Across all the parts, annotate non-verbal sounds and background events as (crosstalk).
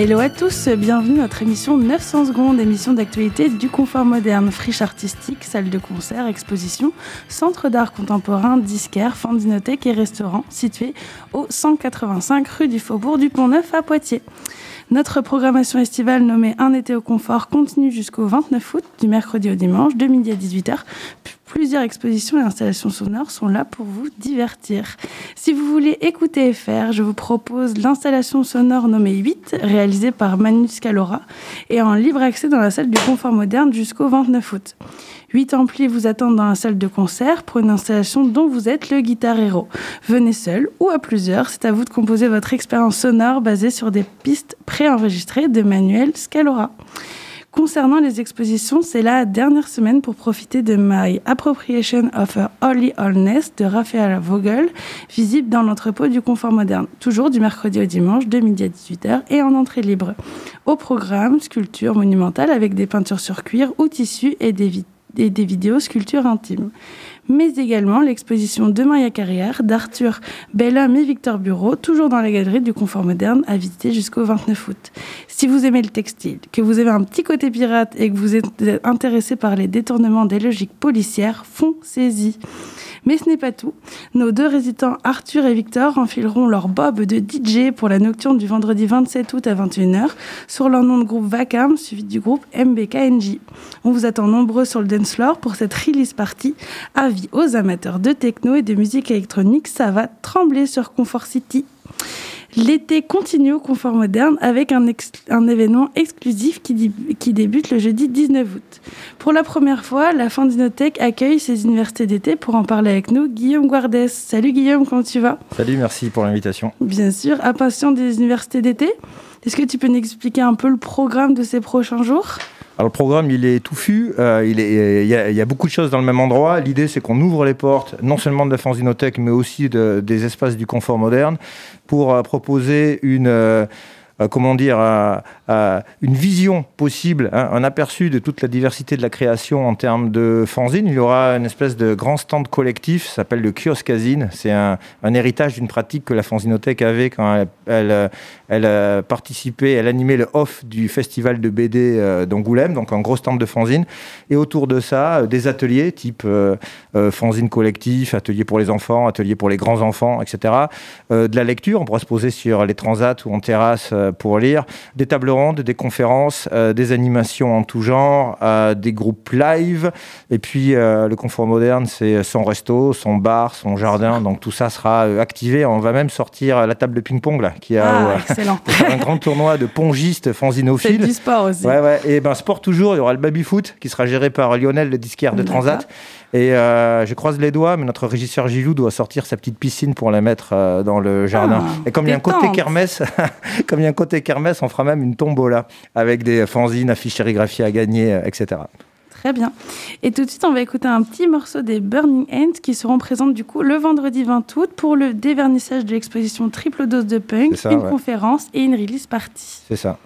Hello à tous, bienvenue à notre émission 900 secondes, émission d'actualité du confort moderne, friche artistique, salle de concert, exposition, centre d'art contemporain, disquaire, fandinothèque et restaurant situé au 185 rue du Faubourg du Pont-Neuf à Poitiers. Notre programmation estivale nommée Un été au confort continue jusqu'au 29 août, du mercredi au dimanche, de midi à 18h. Plusieurs expositions et installations sonores sont là pour vous divertir. Si vous voulez écouter et faire, je vous propose l'installation sonore nommée 8, réalisée par Manu Scalora, et en libre accès dans la salle du confort moderne jusqu'au 29 août. Huit amplis vous attendent dans la salle de concert pour une installation dont vous êtes le guitar héros. Venez seul ou à plusieurs, c'est à vous de composer votre expérience sonore basée sur des pistes préenregistrées de Manuel Scalora. Concernant les expositions, c'est la dernière semaine pour profiter de My Appropriation of a Holy Allness de Raphaël Vogel, visible dans l'entrepôt du confort moderne, toujours du mercredi au dimanche, de midi à 18h et en entrée libre. Au programme, sculpture monumentale avec des peintures sur cuir ou tissu et des et des vidéos sculptures intimes. Mais également l'exposition De Maria Carrière d'Arthur Bellhomme et Victor Bureau, toujours dans la galerie du Confort Moderne, à visiter jusqu'au 29 août. Si vous aimez le textile, que vous avez un petit côté pirate et que vous êtes intéressé par les détournements des logiques policières, foncez-y. Mais ce n'est pas tout. Nos deux résidents Arthur et Victor enfileront leur bob de DJ pour la nocturne du vendredi 27 août à 21h sur leur nom de groupe Vacam suivi du groupe MBKNJ. On vous attend nombreux sur le dance floor pour cette release party. Avis aux amateurs de techno et de musique électronique, ça va trembler sur Comfort City. L'été continue au confort moderne avec un, un événement exclusif qui, qui, débute le jeudi 19 août. Pour la première fois, la Fandinothèque accueille ses universités d'été pour en parler avec nous. Guillaume Guardès. Salut Guillaume, comment tu vas? Salut, merci pour l'invitation. Bien sûr, impatient des universités d'été? Est-ce que tu peux nous expliquer un peu le programme de ces prochains jours? Alors le programme, il est touffu, euh, il, y a, beaucoup de choses dans le même endroit. L'idée, c'est qu'on ouvre les portes, non seulement de la Fanzinothèque, mais aussi de, des espaces du confort moderne, pour euh, proposer une... Euh, comment dire, une vision possible, hein, un aperçu de toute la diversité de la création en termes de fanzine. Il y aura une espèce de grand stand collectif, ça s'appelle le kioscazine. C'est un, héritage d'une pratique que la fanzinothèque avait quand elle, a participé, elle animait le off du festival de BD euh, d'Angoulême, donc un gros stand de fanzine. Et autour de ça, euh, des ateliers type euh, euh, fanzine collectif, ateliers pour les enfants, ateliers pour les grands enfants, etc. Euh, de la lecture, on pourra se poser sur les transats ou en terrasse euh, pour lire. Des tables rondes, des conférences, des animations en tout genre, des groupes live. Et puis le confort moderne, c'est son resto, son bar, son jardin. Donc tout ça sera activé. On va même sortir la table de ping-pong là, qui a ah, excellent. (laughs) un grand tournoi de pongistes fanzinophiles. C'est du sport aussi. Ouais, ouais. Et ben sport toujours. Il y aura le baby foot qui sera géré par Lionel, le disquaire de Transat. Et euh, je croise les doigts, mais notre régisseur Gilou doit sortir sa petite piscine pour la mettre euh, dans le jardin. Ah, et comme il y a un côté kermesse, (laughs) comme il y a un côté kermesse, on fera même une tombola avec des fanzines, affiches sérigraphiées à gagner, euh, etc. Très bien. Et tout de suite, on va écouter un petit morceau des Burning Ends qui seront présentes du coup le vendredi 20 août pour le dévernissage de l'exposition Triple Dose de Punk, ça, une ouais. conférence et une release party. C'est ça.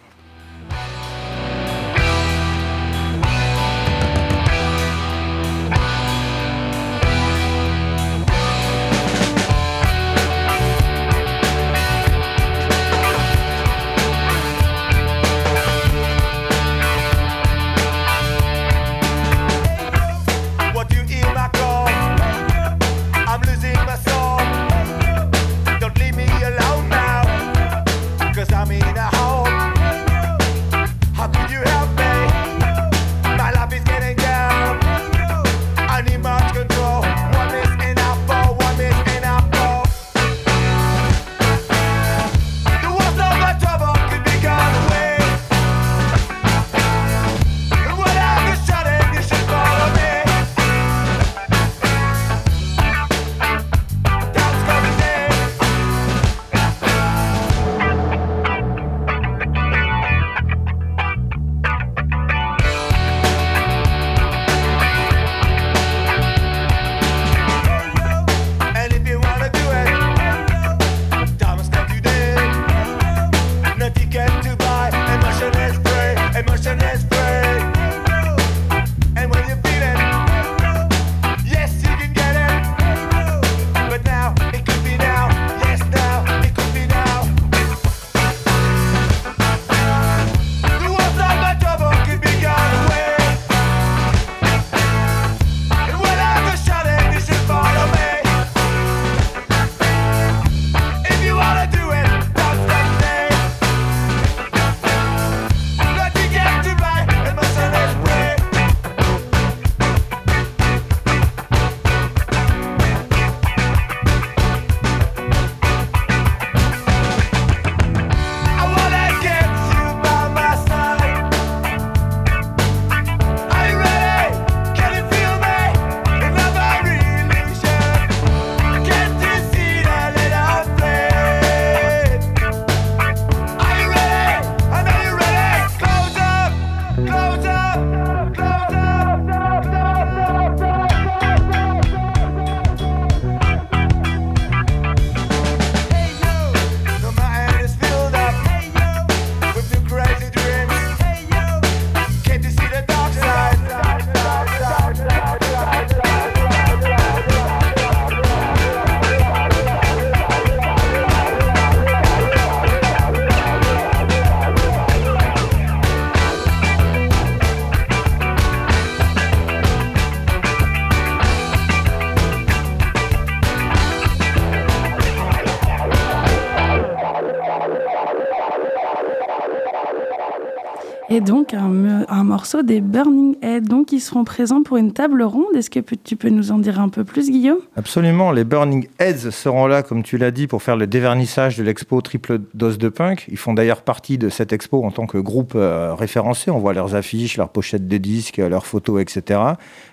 Et donc un, morceau des Burning Heads. Donc ils seront présents pour une table ronde. Est-ce que tu peux nous en dire un peu plus, Guillaume? Absolument. Les Burning Heads seront là, comme tu l'as dit, pour faire le dévernissage de l'expo Triple Dose de Punk. Ils font d'ailleurs partie de cette expo en tant que groupe euh, référencé. On voit leurs affiches, leurs pochettes de disques, leurs photos, etc.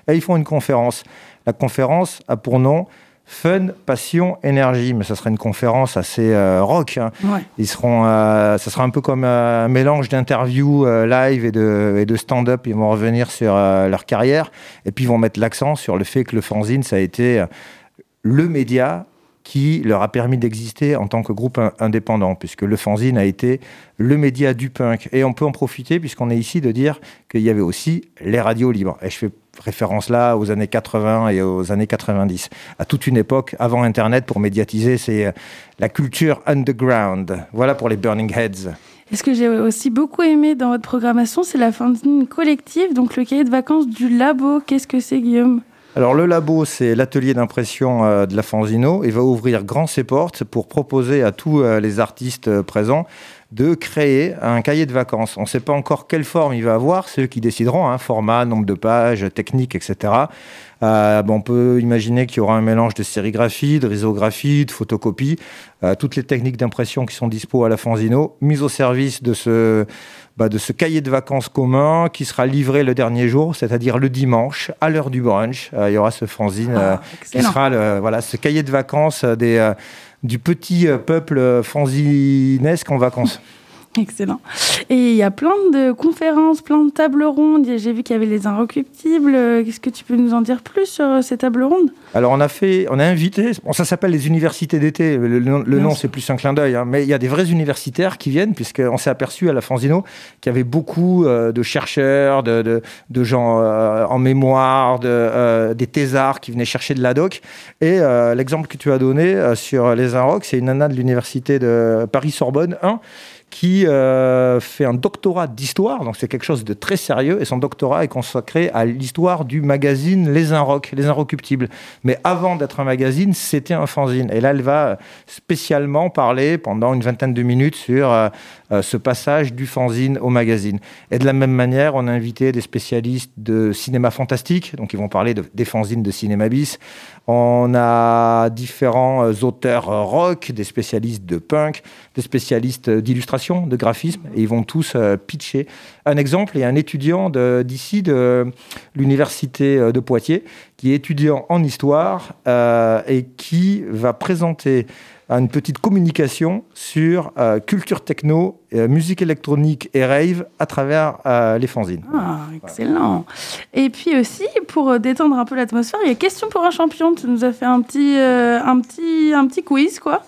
Et ils font une conférence. La conférence a pour nom Fun, passion, énergie. Mais ça sera une conférence assez euh, rock. Hein. Ils seront, euh, ça sera un peu comme un mélange d'interviews euh, live et de, et de stand-up. Ils vont revenir sur leur carrière et puis ils vont mettre l'accent sur le fait que le fanzine, ça a été le média qui leur a permis d'exister en tant que groupe indépendant, puisque le fanzine a été le média du punk. Et on peut en profiter, puisqu'on est ici, de dire qu'il y avait aussi les radios libres. Et je fais référence là aux années 80 et aux années 90, à toute une époque avant Internet pour médiatiser, c'est la culture underground. Voilà pour les Burning Heads. Et ce que j'ai aussi beaucoup aimé dans votre programmation, c'est la fanzine collective, donc le cahier de vacances du labo. Qu'est-ce que c'est, Guillaume? Alors le labo, c'est l'atelier d'impression euh, de la Fanzino. Il va ouvrir grand ses portes pour proposer à tous euh, les artistes euh, présents de créer un cahier de vacances. On ne sait pas encore quelle forme il va avoir, c'est eux qui décideront, hein, format, nombre de pages, technique, etc. on peut imaginer qu'il y aura un mélange de sérigraphie, de risographie, de photocopie, toutes les techniques d'impression qui sont dispo à la Fanzino, mise au service de ce, bah, de ce cahier de vacances commun qui sera livré le dernier jour, c'est-à-dire le dimanche, à l'heure du brunch. Euh, il y aura ce fanzine ah, euh, qui sera voilà, ce cahier de vacances euh, des, du petit peuple fanzinesque en vacances. (laughs) Excellent. Et il y a plein de conférences, plein de tables rondes. J'ai vu qu'il y avait les Inrecuptibles. Qu'est-ce que tu peux nous en dire plus sur euh, ces tables rondes? Alors, on a fait, on a invité, bon, ça s'appelle les universités d'été. Le, nom, c'est plus un clin d'œil, hein. mais il y a des vrais universitaires qui viennent, puisqu'on s'est aperçu à la Fanzino qu'il y avait beaucoup euh, de chercheurs, de, de, gens euh, en mémoire, de, des thésards qui venaient chercher de la doc. Et l'exemple que tu as donné sur les Inroc, c'est une nana de l'université de Paris-Sorbonne 1 qui euh, fait un doctorat d'histoire, donc c'est quelque chose de très sérieux, et son doctorat est consacré à l'histoire du magazine Les Inrocks, Les. Mais avant d'être un magazine, c'était un fanzine. Et là, elle va spécialement parler pendant une vingtaine de minutes sur euh, euh, ce passage du fanzine au magazine. Et de la même manière, on a invité des spécialistes de cinéma fantastique, donc ils vont parler de, des fanzines de cinéma bis. On a différents auteurs rock, des spécialistes de punk, des spécialistes d'illustration de graphisme, et ils vont tous euh, pitcher. Un exemple, il y a un étudiant d'ici, de, l'université euh, de Poitiers, qui est étudiant en histoire euh, et qui va présenter une petite communication sur culture techno, musique électronique et rave à travers les fanzines. Ah, excellent. Et puis aussi, pour détendre un peu l'atmosphère, il y a Question pour un champion. Tu nous as fait un petit, un petit, un petit quiz, quoi.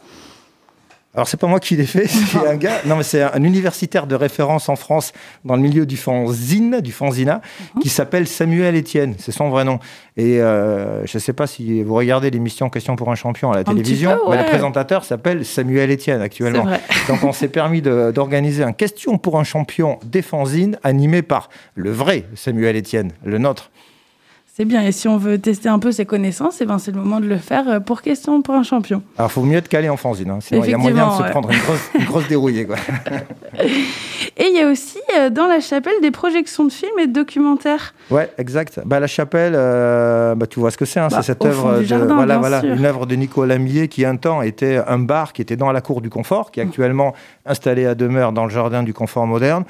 Alors c'est pas moi qui l'ai fait, (laughs) c'est un gars. Non mais c'est un universitaire de référence en France dans le milieu du fanzine, du fanzina, qui s'appelle Samuel Etienne. C'est son vrai nom. Et euh, je ne sais pas si vous regardez l'émission Question pour un champion à la télévision, mais le présentateur s'appelle Samuel Etienne actuellement. Donc on s'est permis d'organiser un Question pour un champion des fanzines animé par le vrai Samuel Etienne, le nôtre. C'est bien. Et si on veut tester un peu ses connaisses, eh ben c'est le moment de le faire euh, pour question pour un champion. Alors, il faut mieux être calé en fanzine. Hein. Sinon, il y a moyen de se prendre une grosse, une grosse dérouillée. Quoi. (laughs) et il y a aussi euh, dans la chapelle des projections de films et de documentaires. Ouais, exact. Bah, la chapelle, euh, bah, tu vois ce que c'est. Hein. c'est bah, cette œuvre, de, voilà, voilà, une œuvre de Nicolas Millet qui un temps était un bar qui était dans la cour du confort, qui est actuellement installé à demeure dans le jardin du confort moderne.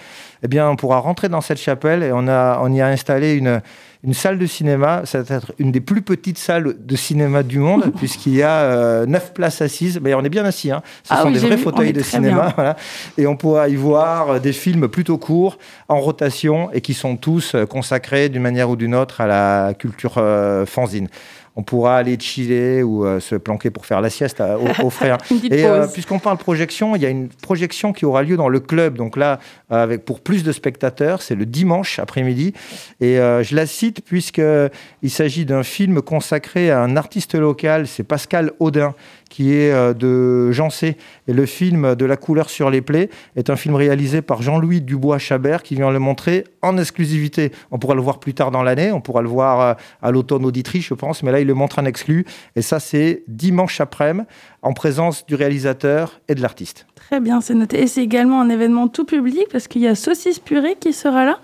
Eh bien, on pourra rentrer dans cette chapelle et on, a, on y a installé une une salle de cinéma, ça va être une des plus petites salles de cinéma du monde, (laughs) puisqu'il y a euh, neuf places assises. Mais on est bien assis, hein. ce ah sont des vrais fauteuils de cinéma. (laughs) Et on pourra y voir euh, des films plutôt courts, en rotation, et qui sont tous euh, consacrés d'une manière ou d'une autre à la culture fanzine on pourra aller chiller ou euh, se planquer pour faire la sieste aux, frères. (laughs) Et euh, puisqu'on parle projection, il y a une projection qui aura lieu dans le club. Donc là, avec pour plus de spectateurs, c'est le dimanche après-midi. Et euh, je la cite puisqu'il s'agit d'un film consacré à un artiste local, c'est Pascal Audin qui est euh, de Jean C. Et le film De la couleur sur les plaies est un film réalisé par Jean-Louis Dubois-Chabert qui vient le montrer en exclusivité. On pourra le voir plus tard dans l'année, on pourra le voir euh, à l'automne auditrice, je pense, mais là, il le montre en exclu. Et ça, c'est dimanche après-midi, en présence du réalisateur et de l'artiste. Très bien, c'est noté. Et c'est également un événement tout public parce qu'il y a Saucisse Purée qui sera là.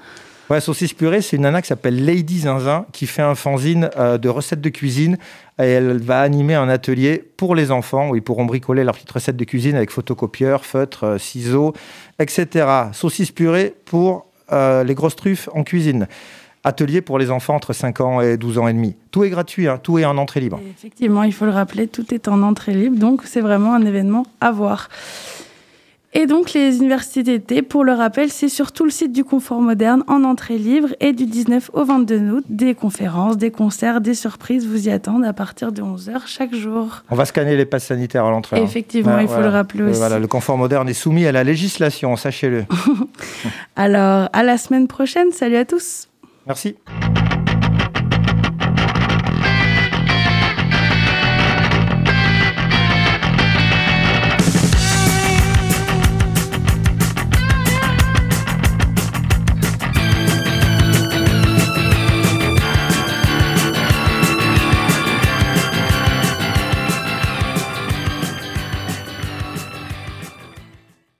Ouais, Saucisse Purée, c'est une nana qui s'appelle Lady Zinzin qui fait un fanzine euh, de recettes de cuisine. Et elle va animer un atelier pour les enfants où ils pourront bricoler leurs petites recettes de cuisine avec photocopieur, feutre, euh, ciseaux, etc. Saucisse Purée pour euh, les grosses truffes en cuisine. Atelier pour les enfants entre 5 ans et 12 ans et demi. Tout est gratuit, hein, tout est en entrée libre. effectivement, il faut le rappeler, tout est en entrée libre, donc c'est vraiment un événement à voir. Et donc les universités d'été, pour le rappel, c'est sur tout le site du Confort Moderne en entrée libre et du 19 au 22 août, des conférences, des concerts, des surprises vous y attendent à partir de 11h chaque jour. On va scanner les passes sanitaires à l'entrée. Hein. Effectivement, il faut le rappeler aussi. Voilà, le Confort Moderne est soumis à la législation, sachez-le. (laughs) Alors, à la semaine prochaine. Salut à tous. Merci.